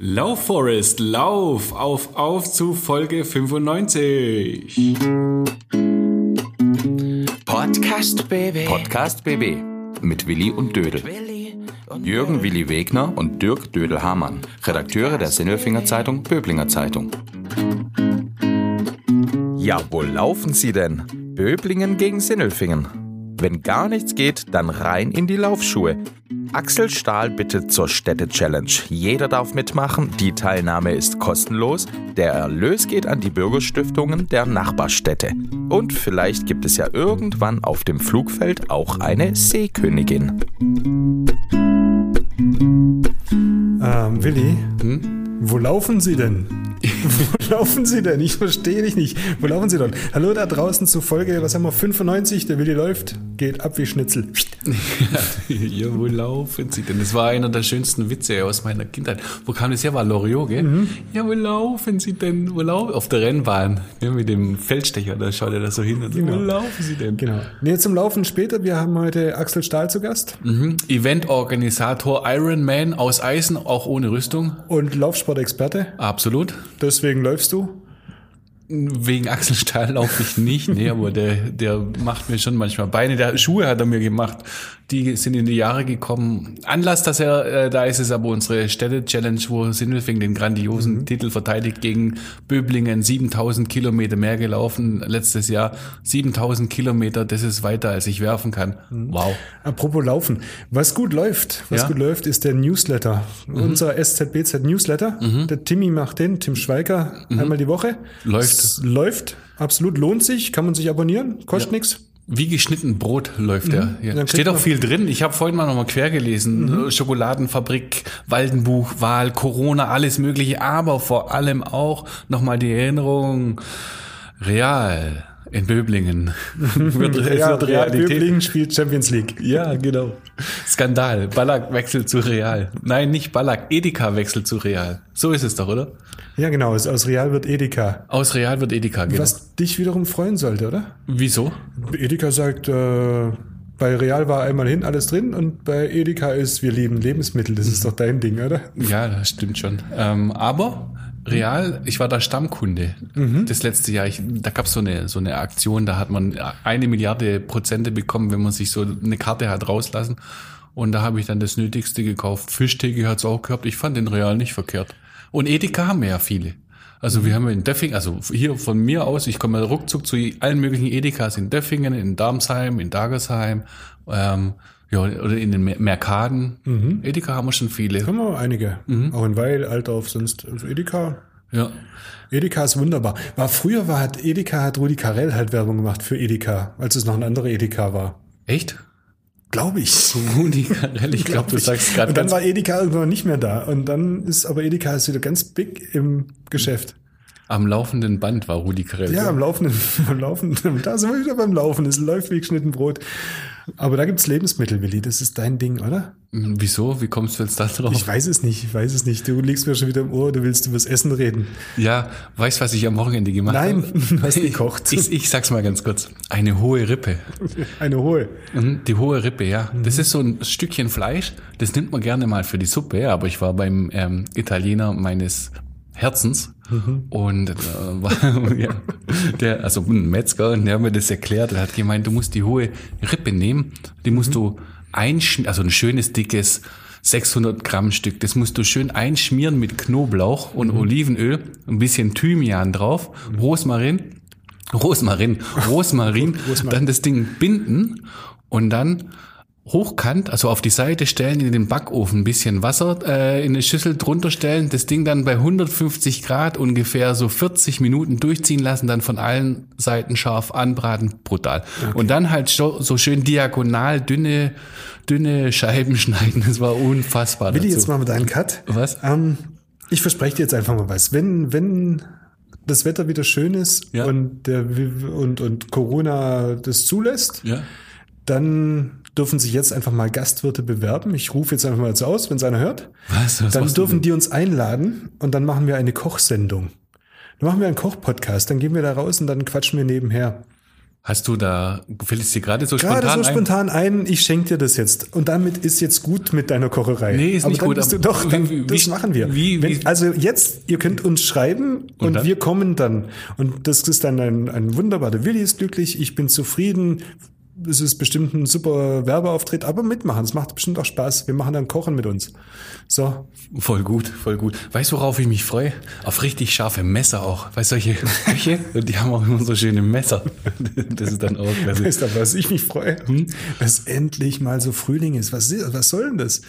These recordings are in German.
Lauf Forest, lauf auf auf zu Folge 95. Podcast Baby. Podcast BB mit Willi und Dödel. Jürgen Willi Wegner und Dirk Dödel-Hamann, Redakteure der Sinnelfinger Zeitung Böblinger Zeitung. Ja, wo laufen Sie denn? Böblingen gegen Sinnelfingen. Wenn gar nichts geht, dann rein in die Laufschuhe. Axel Stahl bittet zur Städte-Challenge. Jeder darf mitmachen, die Teilnahme ist kostenlos, der Erlös geht an die Bürgerstiftungen der Nachbarstädte. Und vielleicht gibt es ja irgendwann auf dem Flugfeld auch eine Seekönigin. Ähm, Willi, wo laufen Sie denn? Wo laufen Sie denn? Ich verstehe dich nicht. Wo laufen Sie denn? Hallo da draußen zu Folge, was haben wir, 95? Der Willi läuft, geht ab wie Schnitzel. ja, wo laufen Sie denn? Das war einer der schönsten Witze aus meiner Kindheit. Wo kam das her? War Loriot, gell? Ja, wo laufen Sie denn? Wo laufen? Auf der Rennbahn. Ja, mit dem Feldstecher, da schaut er da so hin und so, wo laufen Sie denn? Genau. Nee, zum Laufen später. Wir haben heute Axel Stahl zu Gast Mhm. Eventorganisator Ironman aus Eisen, auch ohne Rüstung. und Laufsportexperte. Absolut. Deswegen läufst du. Wegen Axel Stahl laufe ich nicht, nee, aber der, der macht mir schon manchmal Beine. Der Schuhe hat er mir gemacht. Die sind in die Jahre gekommen. Anlass, dass er äh, da ist, ist aber unsere Städte-Challenge, wo Sindelfing den grandiosen Titel verteidigt gegen Böblingen. 7000 Kilometer mehr gelaufen letztes Jahr. 7000 Kilometer, das ist weiter, als ich werfen kann. Wow. Apropos Laufen. Was gut läuft, was Ja. gut läuft, ist der Newsletter. Unser SZBZ Newsletter. Der Timmy macht den, Tim Schweiger, einmal die Woche. Läuft. Es läuft. Absolut lohnt sich. Kann man sich abonnieren. Kostet nix. Wie geschnitten Brot läuft er. Ja. Steht auch viel drin. Ich habe vorhin mal nochmal quer gelesen. Schokoladenfabrik, Waldenbuch, Wahl, Corona, alles mögliche, aber vor allem auch nochmal die Erinnerung, Real in Böblingen. wird, es Ja, wird Real. Böblingen spielt Champions League. Ja, genau. Skandal. Ballack wechselt zu Real. Nein, nicht Ballack. Edeka wechselt zu Real. So ist es doch, oder? Ja, genau. Aus aus Real wird Edeka. Aus Real wird Edeka, genau. Was dich wiederum freuen sollte, oder? Wieso? Edeka sagt, äh, bei Real war einmal hin alles drin und bei Edeka ist, wir lieben Lebensmittel. Das ist doch dein Ding, oder? Ja, das stimmt schon. Ähm, aber real, ich war da Stammkunde das letzte Jahr. Ich, da gab es so eine, so eine Aktion, da hat man eine Milliarde Prozente bekommen, wenn man sich so eine Karte hat rauslassen. Und da habe ich dann das Nötigste gekauft. Fischtheke hat's auch gehabt. Ich fand den Real nicht verkehrt. Und Edeka haben wir ja viele. Also wir haben in Döffingen, also hier von mir aus, ich komme ruckzuck zu allen möglichen Edekas in Döffingen, in Darmsheim, in Dagersheim, ähm, ja, oder in den Mer- Merkaden. Edeka haben wir schon viele. Haben wir einige. Mhm. Auch in Weil, Altdorf, sonst also Edeka. Ja. Edeka ist wunderbar. War früher war hat Edeka hat Rudi Carell halt Werbung gemacht für Edeka, als es noch ein anderer Edeka war. Echt? Glaube ich. Rudi Carell, ich glaube, du sagst gerade Und dann war Edeka irgendwann nicht mehr da. Und dann ist aber Edeka ist wieder ganz big im Geschäft. Am laufenden Band war Rudi Carell. Ja, am laufenden, am laufenden, da sind wir wieder beim Laufen. Es läuft wie geschnitten Brot. Aber da gibt's Lebensmittel, Willi. Das ist dein Ding, oder? Hm, Wieso? Wie kommst du jetzt da drauf? Ich weiß es nicht, ich weiß es nicht. Du liegst mir schon wieder im Ohr, du willst übers Essen reden. ja, weißt du, was ich am Wochenende gemacht Nein, habe? du hast gekocht. Ich, ich sag's mal ganz kurz. Eine hohe Rippe. Eine hohe. Mhm, Die hohe Rippe, ja. Das ist so ein Stückchen Fleisch. Das nimmt man gerne mal für die Suppe, ja, aber ich war beim ähm, Italiener meines Herzens. Und äh, war, ja, der, also ein Metzger, und der hat mir das erklärt. Er hat gemeint, du musst die hohe Rippe nehmen, die musst du einschmieren, also ein schönes dickes 600 Gramm Stück. Das musst du schön einschmieren mit Knoblauch und Olivenöl, ein bisschen Thymian drauf, Rosmarin, Rosmarin, Rosmarin, dann das Ding binden und dann hochkant, also auf die Seite stellen, in den Backofen ein bisschen Wasser äh, in eine Schüssel drunter stellen, das Ding dann bei 150 Grad ungefähr so 40 Minuten durchziehen lassen, dann von allen Seiten scharf anbraten, brutal. Und dann halt so, so schön diagonal dünne, dünne Scheiben schneiden, das war unfassbar. Willi, dazu. jetzt wir da einen Cut. Was? Ähm, ich verspreche dir jetzt einfach mal was. Wenn, wenn das Wetter wieder schön ist Ja. und, der, und, und Corona das zulässt, Ja. dann dürfen sich jetzt einfach mal Gastwirte bewerben. Ich rufe jetzt einfach mal jetzt aus, wenn es einer hört. Was? Was dann dürfen die uns einladen und dann machen wir eine Kochsendung. Dann machen wir einen Kochpodcast, dann gehen wir da raus und dann quatschen wir nebenher. Hast du da, fällt es dir gerade so Gerade spontan so ein? spontan ein, ich schenke dir das jetzt. Und damit ist jetzt gut mit deiner Kocherei. Nee, ist aber nicht dann gut, Bist du doch, dann, wie- wie- das machen wir. wie- Wenn, wie- also jetzt, ihr könnt uns schreiben und, dann? wir kommen dann. Und das ist dann ein, ein wunderbar. Der Willi ist glücklich, ich bin zufrieden. Es ist bestimmt ein super Werbeauftritt, aber mitmachen. Es macht bestimmt auch Spaß. Wir machen dann Kochen mit uns. So. Voll gut, voll gut. Weißt du, worauf ich mich freue? Auf richtig scharfe Messer auch. Weißt du, solche Köche, die haben auch immer so schöne Messer. Das ist dann auch klasse. Weißt du, was ich mich freue? Dass endlich mal so Frühling ist. Was, was soll denn das?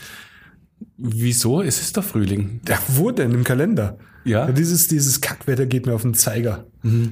Wieso? Es ist doch Frühling. Ja, wo denn? Im Kalender? Ja. dieses, dieses Kackwetter geht mir auf den Zeiger.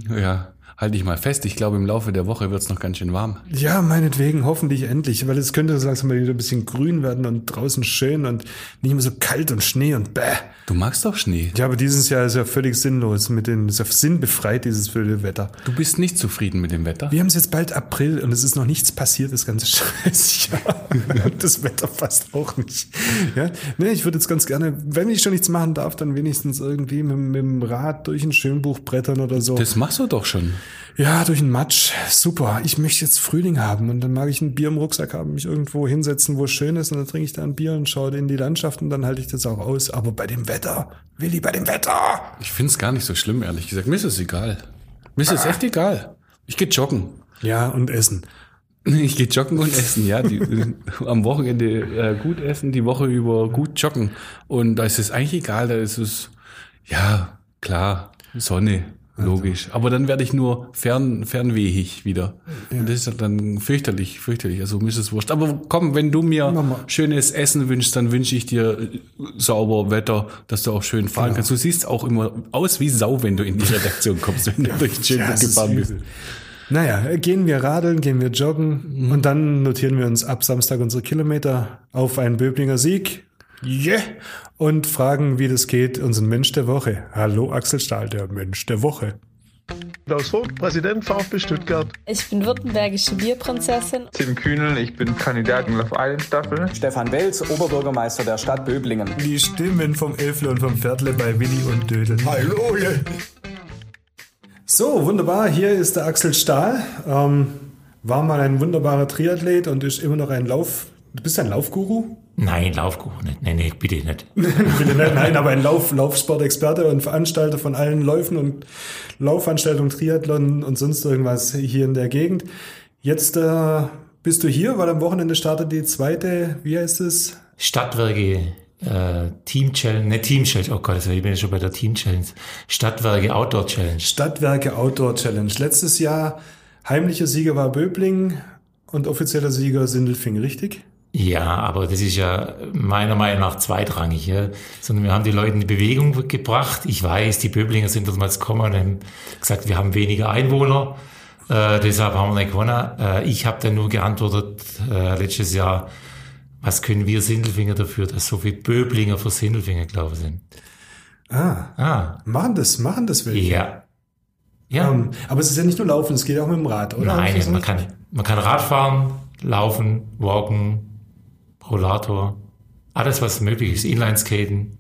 Ja, halte ich mal fest. Ich glaube, im Laufe der Woche wird es noch ganz schön warm. Ja, meinetwegen, hoffentlich endlich, weil es könnte so langsam mal wieder ein bisschen grün werden und draußen schön und nicht mehr so kalt und Schnee und bäh. Du magst doch Schnee. Ja, aber dieses Jahr ist ja völlig sinnlos mit den, ist ja sinnbefreit, dieses blöde Wetter. Du bist nicht zufrieden mit dem Wetter? Wir haben es jetzt bald April und es ist noch nichts passiert, das ganze Scheißjahr. Und das Wetter passt auch nicht. Ja, nee, ich würde jetzt ganz gerne, wenn ich schon nichts machen darf, dann wenigstens irgendwie mit, mit dem Rad durch ein Schönbuch brettern oder so. Das machst du doch schon. Ja, durch den Matsch. Super. Ich möchte jetzt Frühling haben und dann mag ich ein Bier im Rucksack haben, mich irgendwo hinsetzen, wo es schön ist und dann trinke ich da ein Bier und schaue in die Landschaft und dann halte ich das auch aus. Aber bei dem Wetter, Willi, bei dem Wetter. Ich finde es gar nicht so schlimm, ehrlich gesagt. Mir ist es egal. Mir ist es echt egal. Ich gehe joggen. Ja, und Essen. Ich gehe joggen und essen, ja. Die, am Wochenende äh, gut essen, die Woche über gut joggen. Und da ist es eigentlich egal, da ist es, ja, klar, Sonne, logisch. Aber dann werde ich nur fern, fernwehig wieder. Und das ist dann fürchterlich, fürchterlich. Also mir ist es wurscht. Aber komm, wenn du mir Mama. schönes Essen wünschst, dann wünsche ich dir äh, sauber Wetter, dass du auch schön fahren kannst. Du siehst auch immer aus wie Sau, wenn du in die Redaktion kommst, wenn du durch den Schönbuch es ist gefahren bist. Naja, gehen wir radeln, gehen wir joggen und dann notieren wir uns ab Samstag unsere Kilometer auf einen Böblinger Sieg. Yeah! Und fragen, wie das geht, unseren Mensch der Woche. Hallo Axel Stahl, der Mensch der Woche. Klaus Vogt, Präsident VfB Stuttgart. Ich bin württembergische Bierprinzessin. Tim Kühnel, ich bin Kandidat in Love Island Staffel. Stefan Welz, Oberbürgermeister der Stadt Böblingen. Die Stimmen vom Elfle und vom Viertle bei Willi und Dödel. Hallo! So, wunderbar. Hier ist der Axel Stahl. Ähm, war mal ein wunderbarer Triathlet und ist immer noch ein Lauf. Du bist ein Laufguru? Nein, Laufkuchen nicht. Nein, nee, bitte nicht. Bitte nicht, Nein, aber ein Lauf, Laufsportexperte und Veranstalter von allen Läufen und Laufveranstaltungen, Triathlon und sonst irgendwas hier in der Gegend. Jetzt äh, bist du hier, weil am Wochenende startet die zweite, wie heißt es? Stadtwerke äh, Team Challenge, ne Team Challenge, oh Gott, ich bin ja schon bei der Team Challenge. Stadtwerke Outdoor Challenge. Stadtwerke Outdoor Challenge. Letztes Jahr heimlicher Sieger war Böbling und offizieller Sieger Sindelfing, richtig? Ja, aber das ist ja meiner Meinung nach zweitrangig, ja. Sondern wir haben die Leute in die Bewegung gebracht. Ich weiß, die Böblinger sind damals gekommen und haben gesagt, wir haben weniger Einwohner. Äh, deshalb haben wir nicht gewonnen. Äh, ich habe dann nur geantwortet äh, letztes Jahr, was können wir Sindelfinger dafür, dass so viele Böblinger für Sindelfinger gelaufen sind. Ah, Ah, machen das, machen das welche. ja. Ja. Ähm, aber es ist ja nicht nur Laufen, es geht auch mit dem Rad, oder? Nein, man kann, man kann Radfahren, laufen, walken, Rollator, alles was möglich ist, Inlineskaten.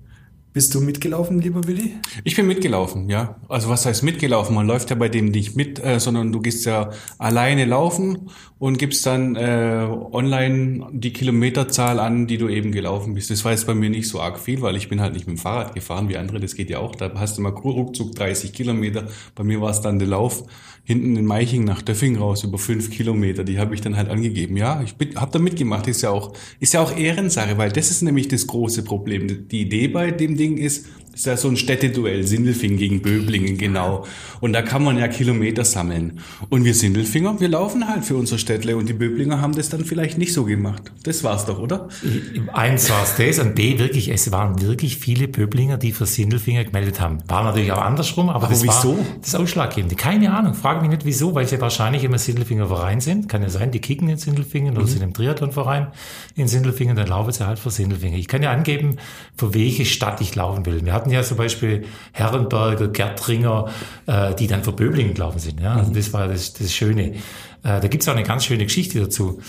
Bist du mitgelaufen, lieber Willi? Ich bin mitgelaufen, ja. Also was heißt mitgelaufen? Man läuft ja bei dem nicht mit, äh, sondern du gehst ja alleine laufen und gibst dann äh, online die Kilometerzahl an, die du eben gelaufen bist. Das war jetzt bei mir nicht so arg viel, weil ich bin halt nicht mit dem Fahrrad gefahren wie andere. Das geht ja auch. Da hast du mal ruckzuck 30 Kilometer. Bei mir war es dann der Lauf hinten in Meiching nach Döffing raus über fünf Kilometer. Die habe ich dann halt angegeben. Ja, ich habe da mitgemacht. Ist ja auch ist ja auch Ehrensache, weil das ist nämlich das große Problem. Die Idee bei dem Ding is ist, ist ja so ein Städteduell, Sindelfing gegen Böblingen, genau. Und da kann man ja Kilometer sammeln. Und wir Sindelfinger, wir laufen halt für unser Städtle und die Böblinger haben das dann vielleicht nicht so gemacht. Das war's doch, oder? Eins war es das und B, wirklich, es waren wirklich viele Böblinger, die für Sindelfinger gemeldet haben. War natürlich auch andersrum, aber, Aber das wieso? war das Ausschlaggebende. Keine Ahnung, frage mich nicht wieso, weil sie wahrscheinlich immer Sindelfinger Verein sind. Kann ja sein, die kicken in Sindelfingen Mhm. oder sind im Triathlonverein in Sindelfingen, dann laufen sie halt für Sindelfinger. Ich kann ja angeben, für welche Stadt ich laufen will. Wir hatten ja zum Beispiel Herrenberger, Gertringer, äh, die dann für Böblingen gelaufen sind. Ja? Mhm. Also das war das, das Schöne. Äh, da gibt's auch eine ganz schöne Geschichte dazu.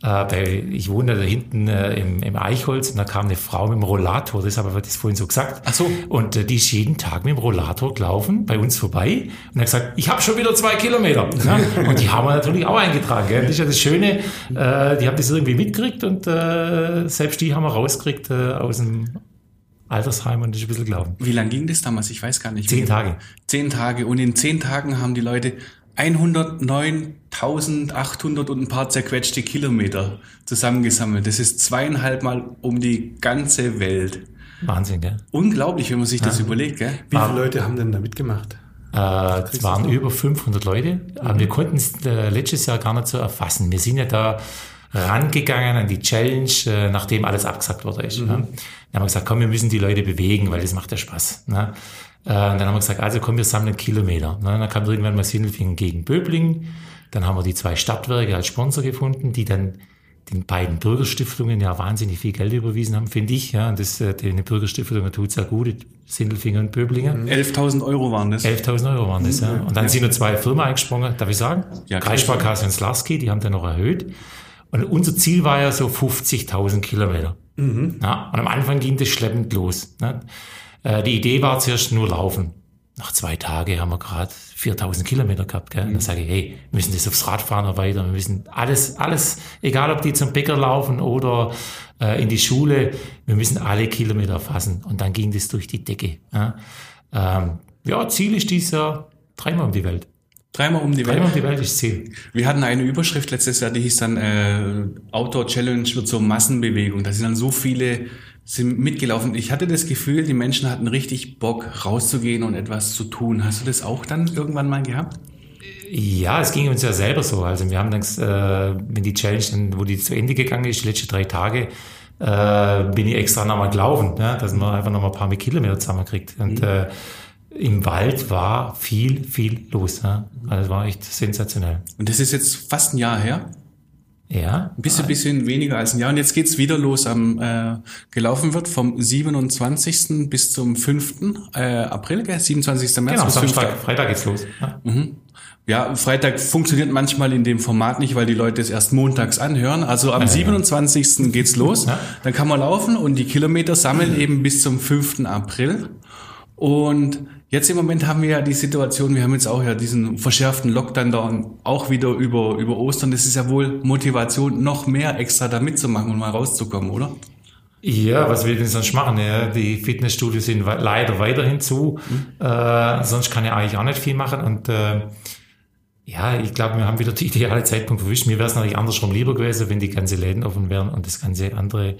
Äh, bei, ich wohne da hinten äh, im, im Eichholz und da kam eine Frau mit dem Rollator, das habe ich das vorhin so gesagt. Ach so. Und äh, die ist jeden Tag mit dem Rollator gelaufen, bei uns vorbei und hat gesagt, ich habe schon wieder zwei Kilometer. Ja? Und die haben wir natürlich auch eingetragen. Gell? Das ist ja das Schöne, äh, die haben das irgendwie mitgekriegt und äh, selbst die haben wir rausgekriegt äh, aus dem Altersheim und das ist ein bisschen glauben. Wie lang ging das damals? Ich weiß gar nicht. Zehn Tage. Zehn Tage. Und in zehn Tagen haben die Leute 109.800 und ein paar zerquetschte Kilometer zusammengesammelt. Das ist zweieinhalb Mal um die ganze Welt. Wahnsinn, gell? Unglaublich, wenn man sich das überlegt, gell? Wie viele Leute haben denn da mitgemacht? Äh, es waren über 500 Leute, aber wir konnten es äh, letztes Jahr gar nicht so erfassen. Wir sind ja da rangegangen an die Challenge, äh, nachdem alles abgesagt worden ist. Ja. Dann haben wir gesagt, komm, wir müssen die Leute bewegen, weil das macht ja Spaß. Ne? Äh, dann haben wir gesagt, also komm, wir sammeln Kilometer. Ne? Dann kam irgendwann mal Sindelfingen gegen Böblingen. Dann haben wir die zwei Stadtwerke als Sponsor gefunden, die dann den beiden Bürgerstiftungen ja wahnsinnig viel Geld überwiesen haben, finde ich. Ja, und das, äh, den Bürgerstiftungen tut sehr gut, Sindelfingen und Böblingen. 11.000 Euro waren das. 11.000 Euro waren das, ja. Und dann sind noch zwei Firmen eingesprungen, darf ich sagen? Ja, Kreissparkasse und Slarski, die haben dann noch erhöht. Und unser Ziel war ja so 50.000 Kilometer. Ja, und am Anfang ging das schleppend los. Ne? Äh, die Idee war zuerst nur laufen. Nach zwei Tagen haben wir gerade 4.000 Kilometer gehabt. Gell? Und dann sage ich, hey, wir müssen das aufs Radfahren erweitern. Wir müssen alles, alles, egal ob die zum Bäcker laufen oder äh, in die Schule, wir müssen alle Kilometer erfassen. Und dann ging das durch die Decke. Ja, ähm, ja Ziel ist dieses Jahr dreimal um die Welt. Dreimal um die Welt. Dreimal um die Welt ist Ziel. Wir hatten eine Überschrift letztes Jahr, die hieß dann äh, Outdoor Challenge wird zur Massenbewegung. Da sind dann so viele sind mitgelaufen. Ich hatte das Gefühl, die Menschen hatten richtig Bock rauszugehen und etwas zu tun. Hast du das auch dann irgendwann mal gehabt? Ja, es ging uns ja selber so. Also wir haben dann, äh, wenn die Challenge, dann, wo die zu Ende gegangen ist, die letzten drei Tage, äh, bin ich extra nochmal gelaufen, ja, dass man einfach nochmal ein paar Kilometer zusammenkriegt. Und äh, im Wald war viel, viel los. Ja. Also war echt sensationell. Und das ist jetzt fast ein Jahr her. Ja. Ein bisschen, bisschen weniger als ein Jahr. Und jetzt geht's wieder los. Am äh, gelaufen wird vom 27. bis zum 5. Äh, April, gell? 27. März Genau, bis 5. Samstag, Freitag geht's los. Ja. Ja, Freitag funktioniert manchmal in dem Format nicht, weil die Leute es erst montags anhören. Also am 27. geht's los. Ja. Dann kann man laufen und die Kilometer sammeln eben bis zum 5. April. Und jetzt im Moment haben wir ja die Situation, wir haben jetzt auch ja diesen verschärften Lockdown da auch wieder über, über Ostern. Das ist ja wohl Motivation, noch mehr extra da mitzumachen und mal rauszukommen, oder? Ja, was will ich denn sonst machen? Ja, die Fitnessstudios sind leider weiterhin zu. Äh, sonst kann ich eigentlich auch nicht viel machen. Und äh, ja, ich glaube, wir haben wieder den ideale Zeitpunkt verwischt. Mir wäre es natürlich andersrum lieber gewesen, wenn die ganze Läden offen wären und das ganze andere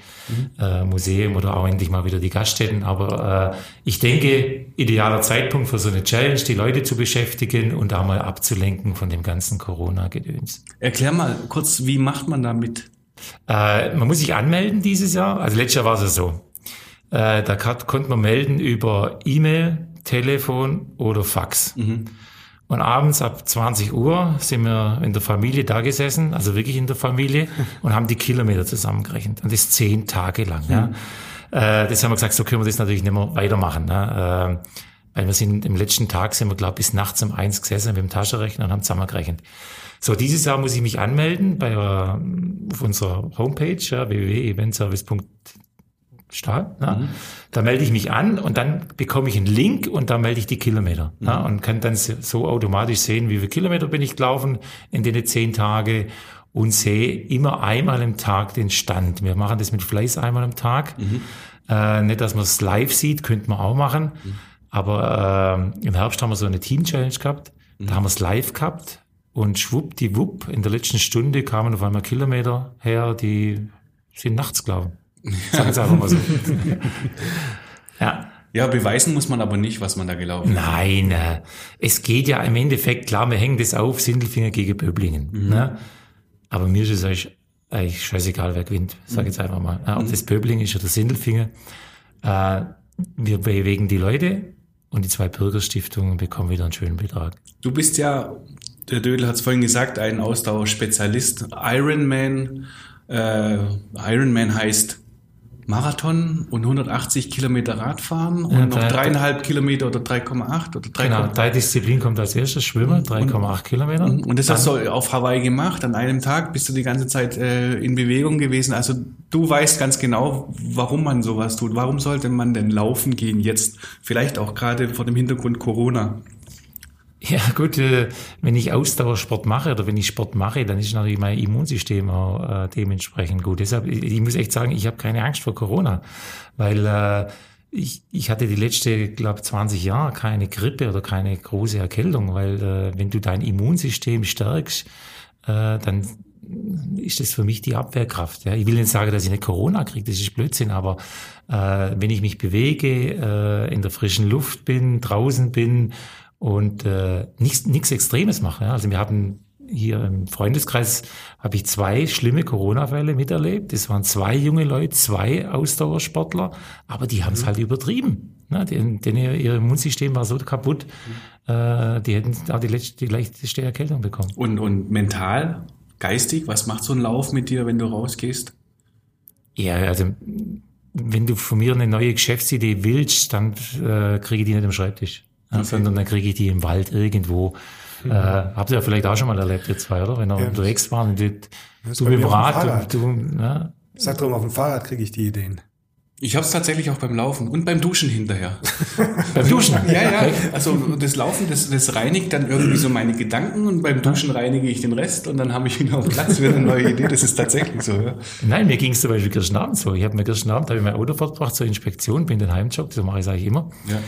äh, Museum oder auch endlich mal wieder die Gaststätten. Aber äh, ich denke, idealer Zeitpunkt für so eine Challenge, die Leute zu beschäftigen und auch mal abzulenken von dem ganzen Corona-Gedöns. Erklär mal kurz, wie macht man da mit? Äh, man muss sich anmelden dieses Jahr. Also letztes Jahr war es so. Äh, da konnte man melden über E-Mail, Telefon oder Fax. Und abends ab 20 Uhr sind wir in der Familie da gesessen, also wirklich in der Familie, und haben die Kilometer zusammengerechnet. Und das zehn Tage lang. Ja. Äh, das haben wir gesagt, so können wir das natürlich nicht mehr weitermachen. Ne? Äh, weil wir sind im letzten Tag sind wir, glaube ich, bis nachts um eins gesessen mit dem Taschenrechner und haben zusammengerechnet. So, dieses Jahr muss ich mich anmelden bei äh, auf unserer Homepage, ja, www.eventservice.stahl. Ja. Da melde ich mich an und dann bekomme ich einen Link und da melde ich die Kilometer. Ja, und kann dann so automatisch sehen, wie viele Kilometer bin ich gelaufen in den zehn Tage und sehe immer einmal im Tag den Stand. Wir machen das mit Fleiß einmal am Tag. Äh, nicht, dass man es live sieht, könnte man auch machen. Aber äh, im Herbst haben wir so eine Team-Challenge gehabt. Da haben wir es live gehabt. Und schwuppdiwupp, in der letzten Stunde kamen auf einmal Kilometer her, die sind nachts gelaufen. Sagen einfach mal so. ja. Ja, beweisen muss man aber nicht, was man da gelaufen ist. Nein, äh, es geht ja im Endeffekt, klar, wir hängen das auf, Sindelfinger gegen Böblingen. Ne? Aber mir ist es eigentlich, eigentlich scheißegal, wer gewinnt, sag ich jetzt einfach mal. Ob das Böblingen ist oder Sindelfinger. Äh, wir bewegen die Leute und die zwei Bürgerstiftungen bekommen wieder einen schönen Betrag. Du bist ja, der Dödel hat es vorhin gesagt, ein Ausdauerspezialist. Ironman, äh, Ironman heißt Marathon und 180 Kilometer Radfahren und Ja, noch drei- dreieinhalb Kilometer oder 3,8 oder 3, Genau, deine Disziplin kommt als erstes Schwimmen, 3,8 Kilometer. Und das Dann- hast du auf Hawaii gemacht, an einem Tag bist du die ganze Zeit äh, in Bewegung gewesen. Also du weißt ganz genau, warum man sowas tut. Warum sollte man denn laufen gehen jetzt? Vielleicht auch gerade vor dem Hintergrund Corona. Ja gut, äh, wenn ich Ausdauersport mache oder wenn ich Sport mache, dann ist natürlich mein Immunsystem auch äh, dementsprechend gut. Deshalb, ich muss echt sagen, ich habe keine Angst vor Corona, weil äh, ich, ich hatte die letzte, glaube 20 Jahre keine Grippe oder keine große Erkältung, weil äh, wenn du dein Immunsystem stärkst, äh, dann ist das für mich die Abwehrkraft. Ja. Ich will nicht sagen, dass ich nicht Corona kriege, das ist Blödsinn, aber äh, wenn ich mich bewege, äh, in der frischen Luft bin, draußen bin und äh, nichts nichts Extremes mache. Ja. Also wir haben hier im Freundeskreis habe ich zwei schlimme Corona-Fälle miterlebt. Das waren zwei junge Leute, zwei Ausdauersportler, aber die haben es halt übertrieben. Ne? Denn, denn ihr, ihr Immunsystem war so kaputt, äh, die hätten auch die, letzte, die leichteste Erkältung bekommen. Und, und mental, geistig, was macht so ein Lauf mit dir, wenn du rausgehst? Ja, also wenn du von mir eine neue Geschäftsidee willst, dann äh, kriege ich die nicht im Schreibtisch, ja, sondern dann kriege ich die im Wald irgendwo. Äh, habt ihr ja vielleicht auch schon mal erlebt, ihr zwei, oder? Wenn ihr unterwegs waren und du, mit dem auf dem Rad, Fahrrad. du, du ja, Sag drum, auf dem Fahrrad kriege ich die Ideen. Ich habe es tatsächlich auch beim Laufen und beim Duschen hinterher. beim Duschen. Ja, ja. Also das Laufen, das, das reinigt dann irgendwie so meine Gedanken und beim Duschen reinige ich den Rest und dann habe ich wieder auf Platz wieder eine neue Idee. Das ist tatsächlich so. Ja. Nein, mir ging es zum Beispiel gestern Abend so. Ich habe mir gestern Abend hab ich mein Auto fortgebracht zur Inspektion, bin den heimjoggt, so mache ich es eigentlich immer. Ja.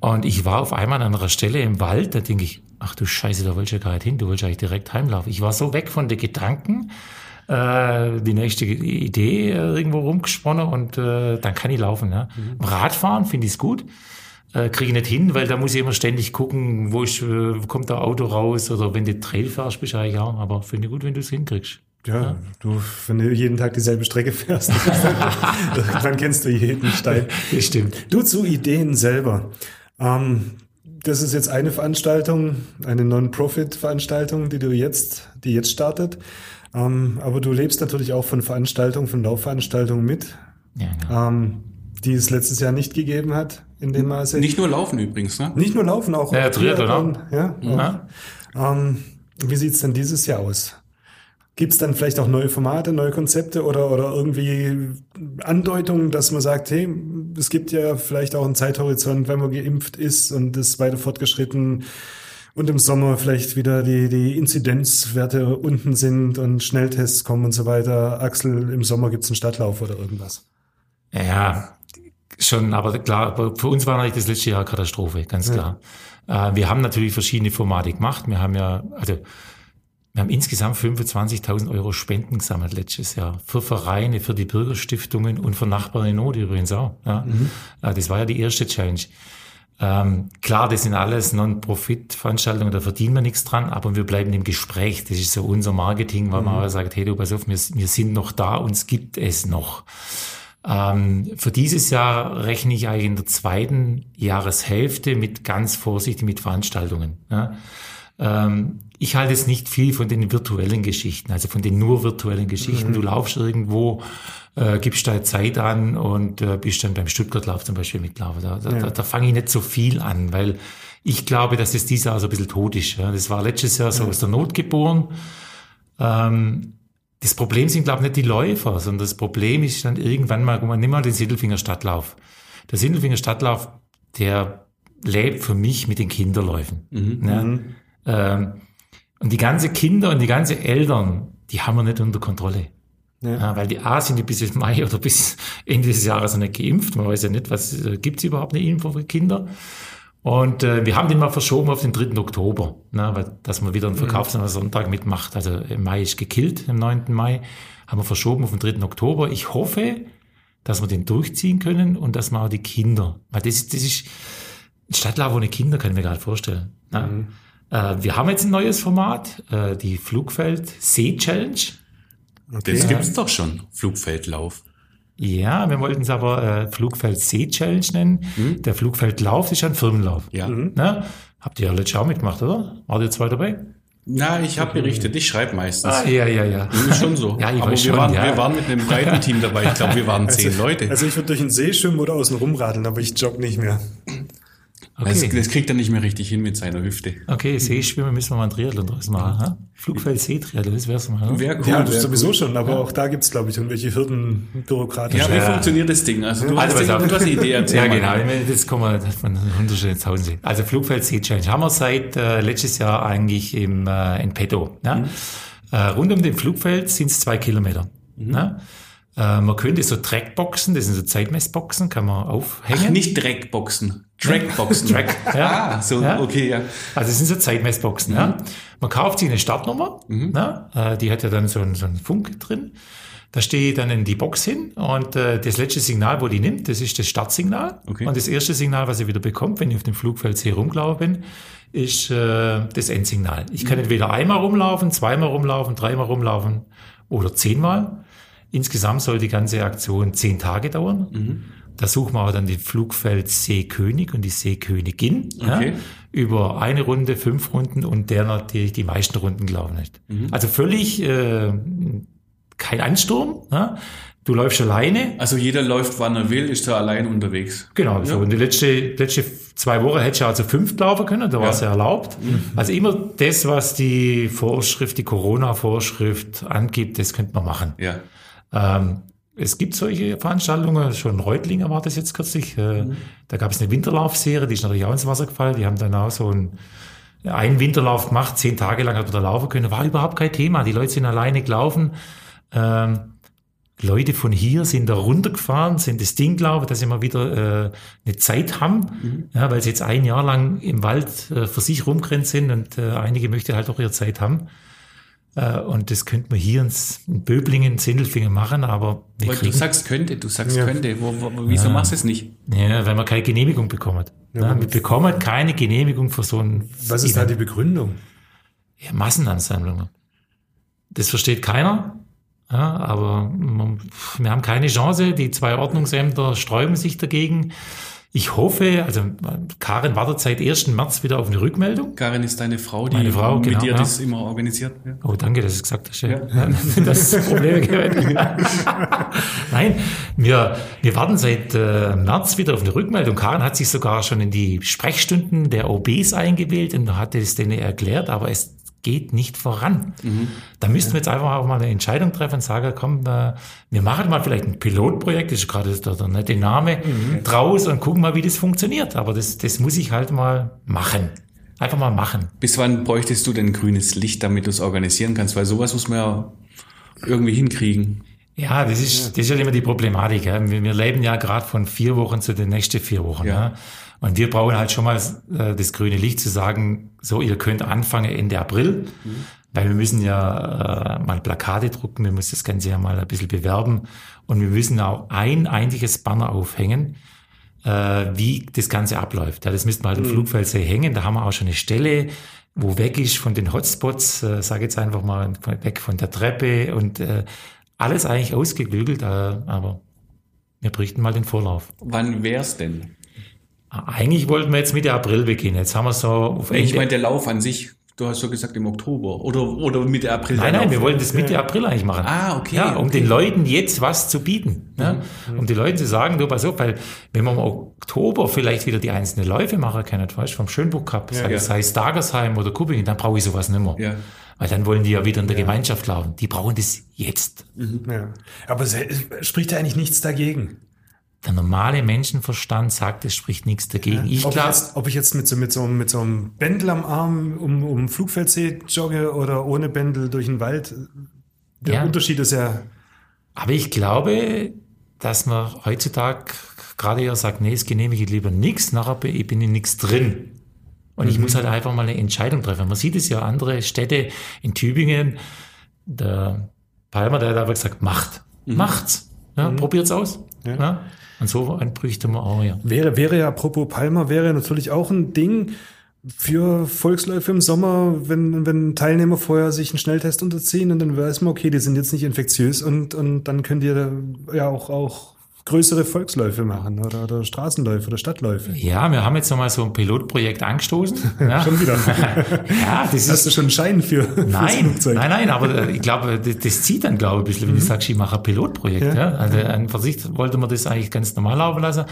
Und ich war auf einmal an einer Stelle im Wald, da denke ich, ach du Scheiße, da wollte ich ja gar nicht hin, du wolltest eigentlich direkt heimlaufen. Ich war so weg von den Gedanken, äh, die nächste Idee äh, irgendwo rumgesponnen und äh, dann kann ich laufen. Ja. Radfahren finde ich es gut. Äh, Kriege ich nicht hin, weil da muss ich immer ständig gucken, wo, ich, äh, kommt der Auto raus oder wenn du Trail fährst, bist du eigentlich auch. Aber finde ich gut, wenn du es hinkriegst. Ja, du, wenn du jeden Tag dieselbe Strecke fährst, dann kennst du jeden Stein. Das stimmt. Du zu Ideen selber. Ähm, das ist jetzt eine Veranstaltung, eine Non-Profit-Veranstaltung, die du jetzt, die jetzt startet. Ähm, aber du lebst natürlich auch von Veranstaltungen, von Laufveranstaltungen mit, Ja, genau. ähm, die es letztes Jahr nicht gegeben hat in dem Maße. Nicht nur Laufen übrigens, ne? Nicht nur Laufen, auch Ja, Triathlon Triathlon, Ja, Ja. auch. Ähm, wie sieht's denn dieses Jahr aus? Gibt's dann vielleicht auch neue Formate, neue Konzepte oder, oder irgendwie Andeutungen, dass man sagt, hey, es gibt ja vielleicht auch einen Zeithorizont, wenn man geimpft ist und es weiter fortgeschritten und im Sommer vielleicht wieder die, die Inzidenzwerte unten sind und Schnelltests kommen und so weiter. Axel, im Sommer gibt's einen Stadtlauf oder irgendwas. Ja, schon, aber klar, für uns war natürlich das letzte Jahr Katastrophe, ganz klar. Äh, wir haben natürlich verschiedene Formate gemacht. Wir haben ja, also wir haben insgesamt 25.000 Euro Spenden gesammelt letztes Jahr für Vereine, für die Bürgerstiftungen und für Nachbarn in Not übrigens auch. Ja. Äh, Das war ja die erste Challenge. Ähm, klar, das sind alles Non-Profit-Veranstaltungen, da verdienen wir nichts dran, aber wir bleiben im Gespräch. Das ist so unser Marketing, weil man auch sagt, hey du, pass auf, wir, wir sind noch da, uns gibt es noch. Ähm, für dieses Jahr rechne ich eigentlich in der zweiten Jahreshälfte mit ganz vorsichtig mit Veranstaltungen. Ja. Ähm, ich halte jetzt nicht viel von den virtuellen Geschichten, also von den nur virtuellen Geschichten. Du laufst irgendwo, äh, gibst deine Zeit an und äh, bist dann beim Stuttgartlauf zum Beispiel mitlaufen. Da, da, da, da fange ich nicht so viel an, weil ich glaube, dass es dieses Jahr so ein bisschen tot ist. Ja. Das war letztes Jahr so aus der Not geboren. Ähm, das Problem sind, glaube ich, nicht die Läufer, sondern das Problem ist dann irgendwann mal, guck mal, nimm mal den Sindelfinger Stadtlauf. Der Sindelfinger Stadtlauf, der lebt für mich mit den Kinderläufen. Ja. Ähm, und die ganze Kinder und die ganze Eltern, die haben wir nicht unter Kontrolle. Ja. weil die A sind die bis Mai oder bis Ende des Jahres noch nicht geimpft. Man weiß ja nicht, was äh, gibt's überhaupt eine Impfung für Kinder. Und äh, wir haben den mal verschoben auf den 3. Oktober, ne, weil, dass man wieder einen Verkaufs- Sonntag mitmacht. Also im Mai ist gekillt, am 9. Mai haben wir verschoben auf den 3. Oktober. Ich hoffe, dass wir den durchziehen können und dass wir auch die Kinder, weil das, ist- das ist ein Stadtlauf ohne Kinder, kann ich mir gerade vorstellen. Ne? Äh, wir haben jetzt ein neues Format, äh, die Flugfeld See Challenge. Das gibt's doch schon, Flugfeldlauf. Ja, wir wollten es aber äh, Flugfeld See Challenge nennen. Der Flugfeldlauf ist ja ein Firmenlauf. Ja. Ne? Habt ihr ja letztes Jahr auch mitgemacht, oder? Wart ihr zwei dabei? Na, ich habe berichtet, ich schreibe meistens. Ah, ja, ja, ja. Ist schon so. Ja, ich Aber weiß wir, schon, waren, ja. wir waren mit einem breiten Team dabei. Ich glaube, wir waren zehn Leute. Also ich würde durch den See schwimmen oder außen rumradeln, aber ich jogge nicht mehr. Das, Okay, das kriegt er nicht mehr richtig hin mit seiner Hüfte. okay Seeschwimmen müssen wir mal einen Triathlon draus machen. Ha? Flugfeld Seetriathlon, das wär's mal. Wäre cool. Ja, das wär sowieso cool. schon, aber auch da gibt's glaube ich, irgendwelche Hürden bürokratisch. Ja, wie funktioniert das Ding? Also du hast, du hast eine Idee, erzähl Ja, mal. genau. Ich meine, Jetzt kommen wir von Hundertstelle ins Haus. Also Flugfeld Sea Challenge haben wir seit äh, letztes Jahr eigentlich im, äh, in petto. Ne? Äh, rund um den Flugfeld sind es zwei Kilometer. Ne? Äh, man könnte so Trackboxen, das sind so Zeitmessboxen, kann man aufhängen. Ach, nicht Dreckboxen. Trackboxen. Track, ja. Ah, so, Ja. okay, ja. Also es sind so Zeitmessboxen. Ja. Man kauft sich eine Startnummer, ne? äh, die hat ja dann so einen, so einen Funk drin. Da stehe ich dann in die Box hin und äh, das letzte Signal, wo die nimmt, das ist das Startsignal. Okay. Und das erste Signal, was ich wieder bekomme, wenn ich auf dem Flugfeldsee rumgelaufen bin, ist äh, das Endsignal. Ich kann entweder einmal rumlaufen, zweimal rumlaufen, dreimal rumlaufen oder zehnmal. Insgesamt soll die ganze Aktion zehn Tage dauern. Da suchen wir aber dann den Flugfeld Seekönig und die Seekönigin. Okay. Ja, über eine Runde, fünf Runden und der natürlich die meisten Runden gelaufen ist. Mhm. Also völlig äh, kein Ansturm. Ja? Du läufst alleine. Also jeder läuft, wann er will, ist er allein unterwegs. Genau, so. Und die letzte, letzte zwei Wochen hätte ich also fünf laufen können, da war es ja erlaubt. Also immer das, was die Vorschrift, die Corona-Vorschrift angibt, das könnte man machen. Ja. Ähm, es gibt solche Veranstaltungen, schon Reutlinger war das jetzt kürzlich. Äh, Mhm. Da gab es eine Winterlaufserie, die ist natürlich auch ins Wasser gefallen. Die haben dann auch so einen, einen Winterlauf gemacht, zehn Tage lang hat man da laufen können. War überhaupt kein Thema. Die Leute sind alleine gelaufen. Ähm, Leute von hier sind da runtergefahren, sind das Ding gelaufen, dass sie mal wieder äh, eine Zeit haben, ja, weil sie jetzt ein Jahr lang im Wald äh, für sich rumgerannt sind und äh, einige möchten halt auch ihre Zeit haben. Äh, und das könnte man hier ins, in Böblingen, in Sindelfingen machen, aber wir Weil du kriegen, sagst könnte, du sagst könnte. Wo, wo, wieso machst du es nicht? ja, wenn man keine Genehmigung bekommt. Ja, wir bekommen keine Genehmigung für so ein Was ist da die Begründung? Ja, Massenansammlungen. Das versteht keiner. Ja, aber man, wir haben keine Chance. Die zwei Ordnungsämter sträuben sich dagegen. Ich hoffe, also Karin wartet seit 1. März wieder auf eine Rückmeldung. Karin ist deine Frau, die Meine Frau, mit genau, dir ja. das immer organisiert. Ja. Oh, danke, dass du es gesagt hast. Ja. Das Probleme gewesen. Nein, wir, wir warten seit äh, März wieder auf eine Rückmeldung. Karin hat sich sogar schon in die Sprechstunden der OBs eingewählt und hat es denen erklärt, aber es geht nicht voran. Da müssten wir jetzt einfach auch mal eine Entscheidung treffen und sagen, komm, äh, wir machen mal vielleicht ein Pilotprojekt, das ist gerade der, nette Name, draus und gucken mal, wie das funktioniert. Aber das, das muss ich halt mal machen. Einfach mal machen. Bis wann bräuchtest du denn grünes Licht, damit du es organisieren kannst? Weil sowas muss man ja irgendwie hinkriegen. Ja, das ist, das ist ja immer die Problematik. Ja. Wir, wir leben ja gerade von vier Wochen zu den nächsten vier Wochen. Ja. Ja. Und wir brauchen halt schon mal äh, das grüne Licht zu sagen, so, ihr könnt anfangen Ende April, weil wir müssen ja äh, mal Plakate drucken, wir müssen das Ganze ja mal ein bisschen bewerben und wir müssen auch ein einziges Banner aufhängen, äh, wie das Ganze abläuft. Ja, das müssten wir halt im Flugfeldsee hängen. Da haben wir auch schon eine Stelle, wo weg ist von den Hotspots, äh, sage jetzt einfach mal weg von der Treppe und äh, alles eigentlich ausgeklügelt, äh, aber wir bräuchten mal den Vorlauf. Wann wär's denn? Eigentlich wollten wir jetzt Mitte April beginnen. Jetzt haben wir so auf Ich Ende. meine, der Lauf an sich, du hast so gesagt im Oktober oder, oder Mitte April. Nein, nein, Lauf. wir wollen das Mitte April eigentlich machen. Ah, okay, Ja, um okay. den Leuten jetzt was zu bieten. Ne? Um den Leuten zu sagen, du pass auf, weil wenn wir im Oktober vielleicht wieder die einzelnen Läufe machen können, weißt du, vom Schönbuch Cup, sei, ja. sei es Dagersheim oder Kuppingen, dann brauche ich sowas nicht mehr. Ja. Weil dann wollen die ja wieder in der Gemeinschaft laufen. Die brauchen das jetzt. Ja. Aber es spricht ja eigentlich nichts dagegen. Der normale Menschenverstand sagt, es spricht nichts dagegen. Ich ob, glaube, jetzt, ob ich jetzt mit so, mit, so, mit so einem Bändel am Arm um, um Flugfeldsee jogge oder ohne Bändel durch den Wald, der Ja. Unterschied ist ja, Aber ich glaube, dass man heutzutage gerade eher sagt, nee, es genehmige ich lieber nichts, nachher bin ich bin in nichts drin. Und ich muss halt einfach mal eine Entscheidung treffen. Man sieht es ja, andere Städte in Tübingen, der Palmer, der hat aber gesagt, macht, macht's, ja, probiert's aus. Ja. Und so bräuchte man auch, ja. wäre, wäre ja, apropos Palma, wäre natürlich auch ein Ding für Volksläufe im Sommer, wenn, wenn Teilnehmer vorher sich einen Schnelltest unterziehen und dann weiß man, okay, die sind jetzt nicht infektiös und, und dann könnt ihr ja auch, auch größere Volksläufe machen oder, oder Straßenläufe oder Stadtläufe. Ja, wir haben jetzt nochmal so ein Pilotprojekt angestoßen. Ja. Schon wieder. ja, das ist, Hast du schon einen Schein für Nein, Flugzeug? nein, nein, aber äh, ich glaube, das, das zieht dann, glaube ich, ein bisschen, wenn Mhm. ich sage, ich mache ein Pilotprojekt. Ja. Also an für sich wollte man das eigentlich ganz normal laufen lassen.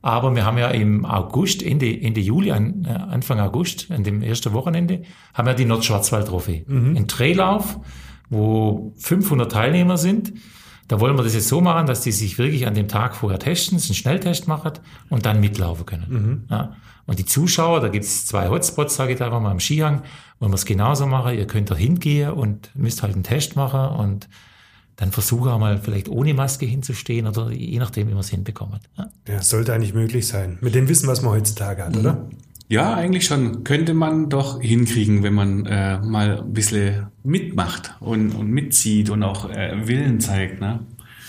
Aber wir haben ja im August, Ende, Ende Juli, an, äh, Anfang August, an dem ersten Wochenende, haben wir die Nordschwarzwald-Trophy. Mhm. Ein Traillauf, wo 500 Teilnehmer sind. Da wollen wir das jetzt so machen, dass die sich wirklich an dem Tag vorher testen, einen Schnelltest machen und dann mitlaufen können. Ja. Und die Zuschauer, da gibt's zwei Hotspots, sage ich da mal am Skihang, wollen wir es genauso machen. Ihr könnt da hingehen und müsst halt einen Test machen und dann versuche auch mal vielleicht ohne Maske hinzustehen oder je nachdem, wie man es hinbekommt. Ja. Ja, sollte eigentlich möglich sein. Mit dem Wissen, was man heutzutage hat, oder? Ja, eigentlich schon. Könnte man doch hinkriegen, wenn man äh, mal ein bisschen mitmacht und, und mitzieht und auch äh, Willen zeigt. Ne?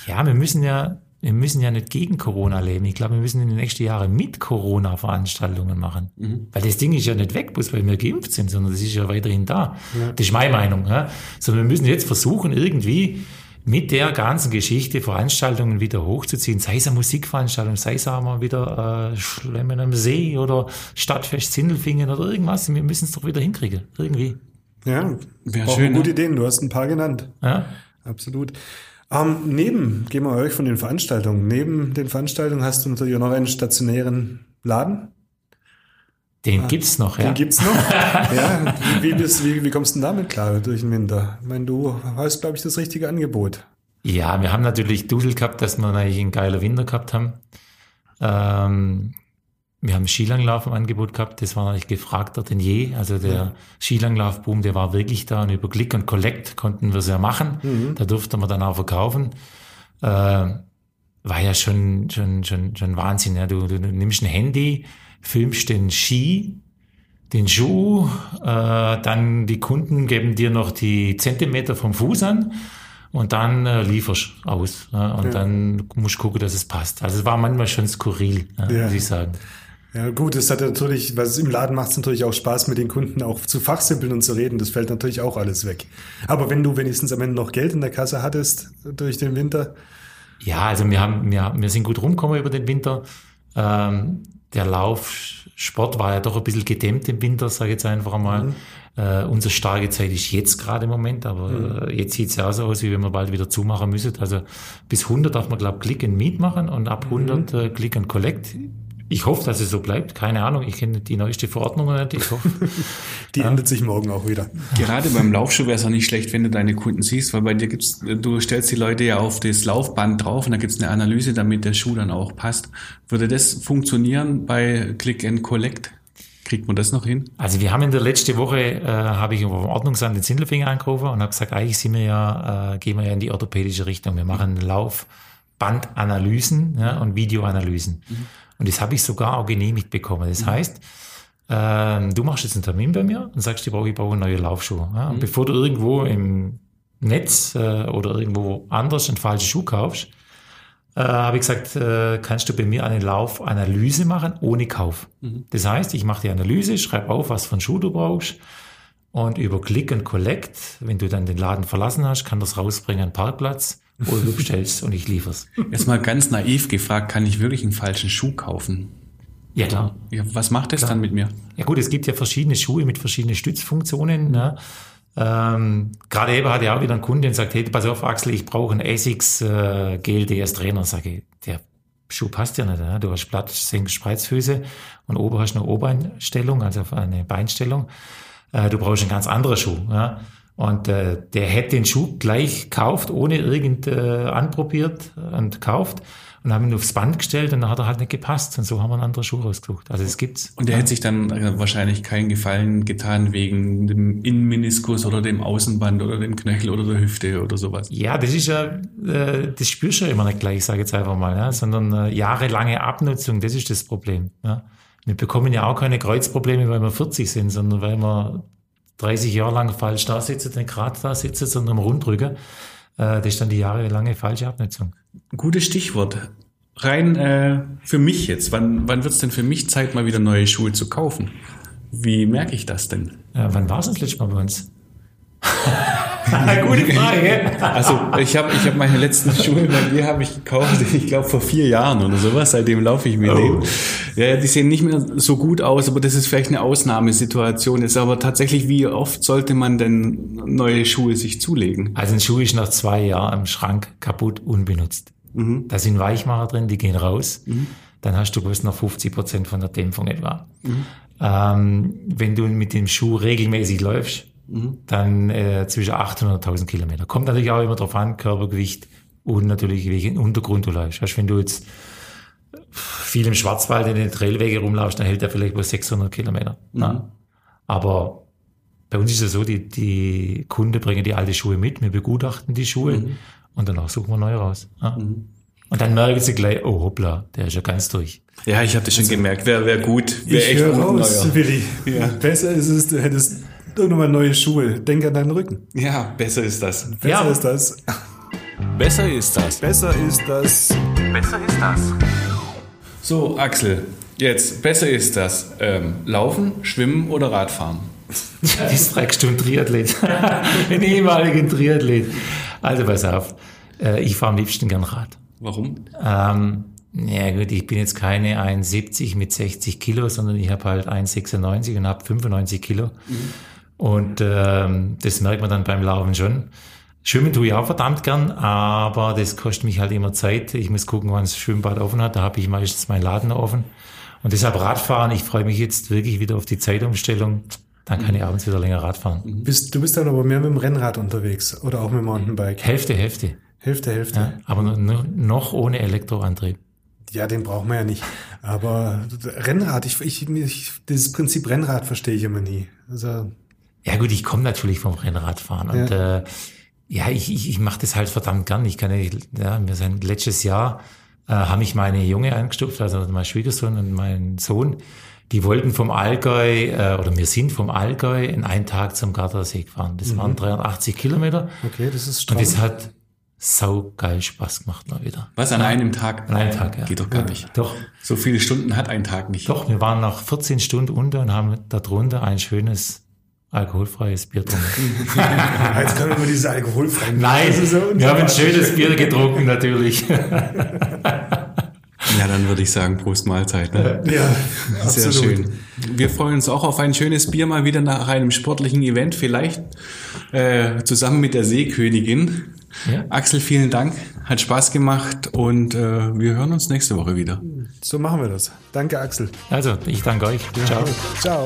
ja, wir müssen ja, wir müssen ja nicht gegen Corona leben. Ich glaube, wir müssen in den nächsten Jahren mit Corona Veranstaltungen machen. Weil das Ding ist ja nicht weg, bloß weil wir geimpft sind, sondern das ist ja weiterhin da. Das ist meine Meinung. Ja? Sondern wir müssen jetzt versuchen, irgendwie mit der ganzen Geschichte Veranstaltungen wieder hochzuziehen. Sei es eine Musikveranstaltung, sei es auch mal wieder äh, Schlemmen am See oder Stadtfest Sindelfingen oder irgendwas. Wir müssen es doch wieder hinkriegen. Irgendwie. Ja, Wär auch schön, gute ne? Ideen. Du hast ein paar genannt. Ja? Absolut. Ähm, neben, gehen wir euch von den Veranstaltungen, neben den Veranstaltungen hast du natürlich auch noch einen stationären Laden. Den gibt's noch, ja. Den gibt's noch. ja, wie, bist, wie, wie kommst du denn damit klar durch den Winter? Ich meine, du hast, glaube ich, das richtige Angebot. Ja, wir haben natürlich Dudel gehabt, dass wir eigentlich einen geiler Winter gehabt haben. Ähm, wir haben Skilanglauf im Angebot gehabt, das war eigentlich gefragter denn je. Also der Skilanglaufboom, der war wirklich da und über Click und Collect konnten wir es ja machen. Da durfte man dann auch verkaufen. Äh, war ja schon, schon, schon, schon Wahnsinn. Ja. Du, du, du nimmst ein Handy, filmst den Ski, den Schuh, äh, dann die Kunden geben dir noch die Zentimeter vom Fuß an und dann äh, lieferst aus. Ja, und dann musst du gucken, dass es passt. Also es war manchmal schon skurril, ja, Ja. muss ich sagen. Ja, gut, es hat natürlich, was im Laden macht es natürlich auch Spaß, mit den Kunden auch zu fachsimpeln und zu reden. Das fällt natürlich auch alles weg. Aber wenn du wenigstens am Ende noch Geld in der Kasse hattest durch den Winter, Ja, also wir haben, wir, wir sind gut rumgekommen über den Winter. Ähm, der Laufsport war ja doch ein bisschen gedämmt im Winter, sage ich jetzt einfach einmal. Äh, unsere starke Zeit ist jetzt gerade im Moment, aber äh, jetzt sieht's ja auch so aus, wie wenn wir bald wieder zumachen müssen. Also bis 100 darf man, glaube ich, Click and Meet machen und ab 100 äh, Click and Collect. Ich hoffe, dass es so bleibt. Keine Ahnung, ich kenne die neueste Verordnung nicht. Ich hoffe. die ändert sich morgen auch wieder. Gerade beim Laufschuh wäre es auch nicht schlecht, wenn du deine Kunden siehst, weil bei dir gibt's, du stellst die Leute ja auf das Laufband drauf und da gibt's eine Analyse, damit der Schuh dann auch passt. Würde das funktionieren bei Click and Collect? Kriegt man das noch hin? Also wir haben in der letzten Woche, äh, habe ich vom Ordnungsamt in Sindelfingen angerufen und habe gesagt, eigentlich sind wir ja, äh, gehen wir ja in die orthopädische Richtung. Wir machen Laufbandanalysen ja, und Videoanalysen. Und das habe ich sogar auch genehmigt bekommen. Das heißt, ähm, du machst jetzt einen Termin bei mir und sagst, ich brauche, ich brauche einen neuen Laufschuh. Ja? Und bevor du irgendwo im Netz äh, oder irgendwo anders einen falschen Schuh kaufst, äh, habe ich gesagt, äh, kannst du bei mir eine Laufanalyse machen ohne Kauf. Das heißt, ich mache die Analyse, schreibe auf, was für einen Schuh du brauchst und über Click and Collect, wenn du dann den Laden verlassen hast, kann das rausbringen an den Parkplatz oder du bestellst und ich liefer's. Jetzt mal ganz naiv gefragt, kann ich wirklich einen falschen Schuh kaufen? Ja klar. Ja, was macht das dann mit mir? Ja gut, es gibt ja verschiedene Schuhe mit verschiedenen Stützfunktionen. Ne? Ähm, Gerade eben hatte ich auch wieder einen Kunden, der sagt, hey, pass auf Axel, ich brauche einen Essex äh, GLDS Trainer. Sage ich, der Schuh passt ja nicht. Ne? Du hast Blatt, Senk, Spreizfüße und oben hast du eine Obeinstellung, also eine Beinstellung. Äh, du brauchst einen ganz anderen Schuh. Ja? Und äh, der hätte den Schuh gleich gekauft, ohne irgend äh, anprobiert und gekauft und haben ihn aufs Band gestellt und dann hat er halt nicht gepasst und so haben wir einen anderen Schuh rausgesucht. Also es gibt's. Und der hätte sich dann äh, wahrscheinlich keinen Gefallen getan wegen dem Innenmeniskus oder dem Außenband oder dem Knöchel oder der Hüfte oder sowas. Ja, das ist ja, äh, das spürst du ja immer nicht gleich, sage ich jetzt einfach mal, ja? sondern äh, jahrelange Abnutzung, das ist das Problem. Ja? Wir bekommen ja auch keine Kreuzprobleme, weil wir 40 sind, sondern weil wir 30 Jahre lang falsch da sitzen, nicht gerade da sitzen, sondern am Rundrücken. Äh, das ist dann die jahrelange falsche Abnutzung. Gutes Stichwort. Rein äh, für mich jetzt. Wann, wann wird's denn für mich Zeit, mal wieder neue Schuhe zu kaufen? Wie merke ich das denn? Äh, wann war es das letzte Mal bei uns? Gute Frage. Also ich habe ich hab meine letzten Schuhe bei dir habe ich gekauft, ich glaube vor vier Jahren oder sowas. Seitdem laufe ich mit Oh. denen. Ja, die sehen nicht mehr so gut aus, aber das ist vielleicht eine Ausnahmesituation. Ist aber tatsächlich, wie oft sollte man denn neue Schuhe sich zulegen? Also ein Schuh ist nach zwei Jahren im Schrank kaputt, unbenutzt. Da sind Weichmacher drin, die gehen raus. Dann hast du bloß noch 50 Prozent von der Dämpfung etwa. Ähm, wenn du mit dem Schuh regelmäßig läufst, dann äh, zwischen 800 und 1000 Kilometer. Kommt natürlich auch immer drauf an, Körpergewicht und natürlich welchen Untergrund du läufst. Weißt, wenn du jetzt viel im Schwarzwald in den Trailwege rumlaufst, dann hält der vielleicht bloß 600 Kilometer. Ja. Aber bei uns ist es so, die, die Kunden bringen die alte Schuhe mit, wir begutachten die Schuhe und danach suchen wir neue raus. Ja. Und dann merken sie gleich, oh hoppla, der ist ja ganz durch. Ja, ich habe das schon gemerkt. Wäre wär gut. Wäre Ich echt höre raus. Willi. Ja. Besser ist es, du hättest irgendwann neue Schuhe. Denk an deinen Rücken. Ja, besser ist das. Besser Ja. ist das. Besser ist das. Besser ist das. So, Axel, jetzt, besser ist das. Ähm, Laufen, Schwimmen oder Radfahren? Das fragst du einen Triathlet. einen ehemaligen Triathlet. Also pass auf, äh, ich fahre am liebsten gern Rad. Warum? Ähm, ja gut, ich bin jetzt keine 1,70 mit 60 Kilo, sondern ich habe halt 1,96 und habe 95 Kilo. Und ähm, das merkt man dann beim Laufen schon. Schwimmen tue ich auch verdammt gern, aber das kostet mich halt immer Zeit. Ich muss gucken, wann das Schwimmbad offen hat. Da habe ich meistens meinen Laden noch offen. Und deshalb Radfahren. Ich freue mich jetzt wirklich wieder auf die Zeitumstellung. Dann kann ich abends wieder länger Radfahren. Bist, du bist dann aber mehr mit dem Rennrad unterwegs oder auch mit dem Mountainbike. Hälfte, Hälfte. Hälfte, Hälfte. Ja, aber noch, ohne Elektroantrieb. Ja, den brauchen wir ja nicht. Aber Rennrad, ich, ich, ich dieses Prinzip Rennrad verstehe ich immer nie. Also, Ja gut, ich komme natürlich vom Rennradfahren und Ja. äh, ja, ich, ich, ich mache das halt verdammt gern. Ich kann ja, ja wir sind letztes Jahr äh, haben mich meine Junge angestupft, also mein Schwiegersohn und mein Sohn, die wollten vom Allgäu äh, oder wir sind vom Allgäu in einen Tag zum Gardasee gefahren. Das waren 380 Kilometer okay, das ist und stramm. das hat saugeil Spaß gemacht mal wieder. Was an einem Tag? An einem Tag, ja. Geht doch gar nicht. Doch, So viele Stunden hat ein Tag nicht. doch, wir waren nach 14 Stunden unter und haben darunter ein schönes alkoholfreies Bier getrunken. Ah, Jetzt können wir mal diese alkoholfreien. Nein, so wir haben ein schönes Bier getrunken natürlich. Ja, dann würde ich sagen, Prost Mahlzeit. Ne? Ja, Sehr absolut. schön. Wir freuen uns auch auf ein schönes Bier mal wieder nach einem sportlichen Event, vielleicht äh, zusammen mit der Seekönigin. Ja. Axel, vielen Dank, hat Spaß gemacht und äh, wir hören uns nächste Woche wieder. So machen wir das. Danke, Axel. Also, ich danke euch. Ciao. Ciao.